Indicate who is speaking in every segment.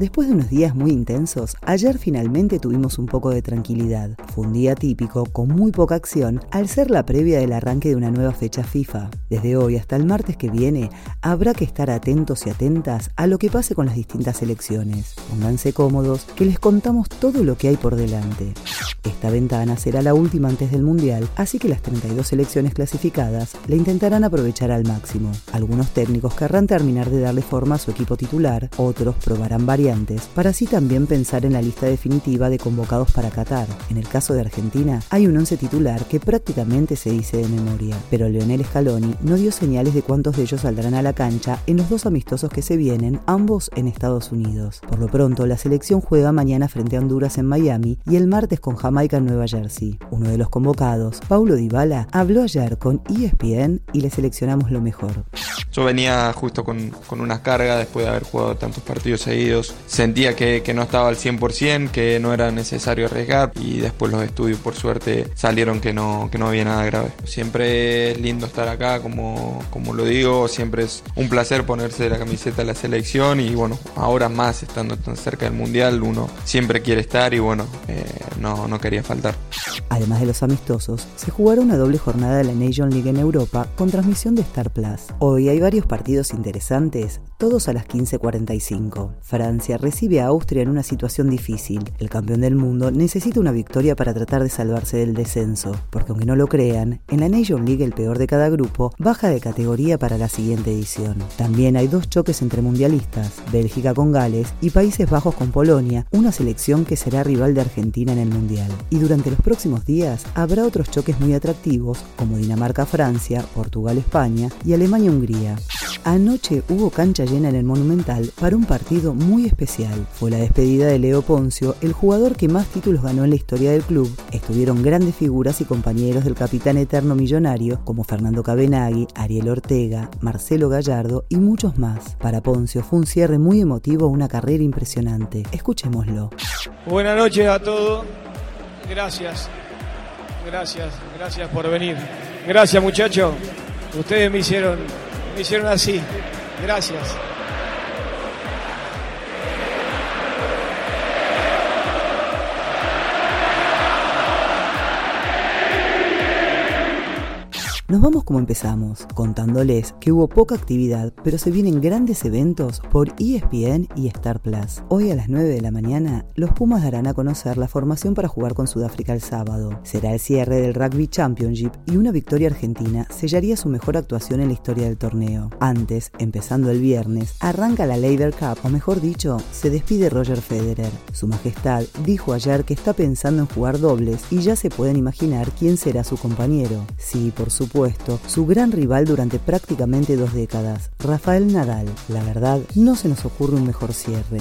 Speaker 1: Después de unos días muy intensos, ayer finalmente tuvimos un poco de tranquilidad. Fue un día típico, con muy poca acción, al ser la previa del arranque de una nueva fecha FIFA. Desde hoy hasta el martes que viene, habrá que estar atentos y atentas a lo que pase con las distintas elecciones. Pónganse cómodos, que les contamos todo lo que hay por delante. Esta ventana será la última antes del Mundial, así que las 32 selecciones clasificadas la intentarán aprovechar al máximo. Algunos técnicos querrán terminar de darle forma a su equipo titular, otros probarán variantes para así también pensar en la lista definitiva de convocados para Qatar. En el caso de Argentina, hay un once titular que prácticamente se dice de memoria, pero Leonel Scaloni no dio señales de cuántos de ellos saldrán a la cancha en los dos amistosos que se vienen, ambos en Estados Unidos. Por lo pronto, la selección juega mañana frente a Honduras en Miami y el martes con Jamaica en Nueva Jersey. Uno de los convocados, Paulo Dybala, habló ayer con ESPN y le seleccionamos lo mejor.
Speaker 2: Yo venía justo con, con una carga después de haber jugado tantos partidos seguidos sentía que, no estaba al 100%, que no era necesario arriesgar y después los estudios por suerte salieron que no, que no había nada grave. Siempre es lindo estar acá, como, como lo digo, siempre es un placer ponerse la camiseta de la selección y bueno, ahora más estando tan cerca del Mundial, uno siempre quiere estar y bueno, eh, no, no quería faltar.
Speaker 1: Además de los amistosos, se jugará una doble jornada de la Nation League en Europa con transmisión de Star Plus. Hoy hay varios partidos interesantes, todos a las 15.45. Francia recibe a Austria en una situación difícil. El campeón del mundo necesita una victoria para tratar de salvarse del descenso, porque aunque no lo crean, en la Nation League el peor de cada grupo baja de categoría para la siguiente edición. También hay dos choques entre mundialistas, Bélgica con Gales y Países Bajos con Polonia, una selección que será rival de Argentina en el Mundial. Y durante los próximos días habrá otros choques muy atractivos como Dinamarca-Francia, Portugal-España y Alemania-Hungría. Anoche hubo cancha llena en el Monumental para un partido muy especial. Fue la despedida de Leo Poncio, el jugador que más títulos ganó en la historia del club. Estuvieron grandes figuras y compañeros del capitán eterno millonario como Fernando Cabenagui, Ariel Ortega, Marcelo Gallardo y muchos más. Para Poncio fue un cierre muy emotivo, una carrera impresionante. Escuchémoslo.
Speaker 3: Buenas noches a todos. Gracias. Gracias, gracias por venir. Gracias muchachos. Ustedes me hicieron, me hicieron así. Gracias.
Speaker 1: Nos vamos como empezamos, contándoles que hubo poca actividad, pero se vienen grandes eventos por ESPN y Star Plus. Hoy a las 9 de la mañana, los Pumas darán a conocer la formación para jugar con Sudáfrica el sábado. Será el cierre del Rugby Championship y una victoria argentina sellaría su mejor actuación en la historia del torneo. Antes, empezando el viernes, arranca la Labour Cup, o mejor dicho, se despide Roger Federer. Su Majestad dijo ayer que está pensando en jugar dobles y ya se pueden imaginar quién será su compañero. Sí, por supuesto su gran rival durante prácticamente dos décadas, Rafael Nadal. La verdad, no se nos ocurre un mejor cierre.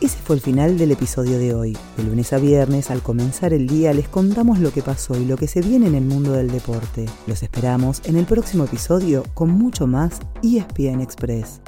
Speaker 1: Ese fue el final del episodio de hoy. De lunes a viernes, al comenzar el día, les contamos lo que pasó y lo que se viene en el mundo del deporte. Los esperamos en el próximo episodio con mucho más ESPN Express.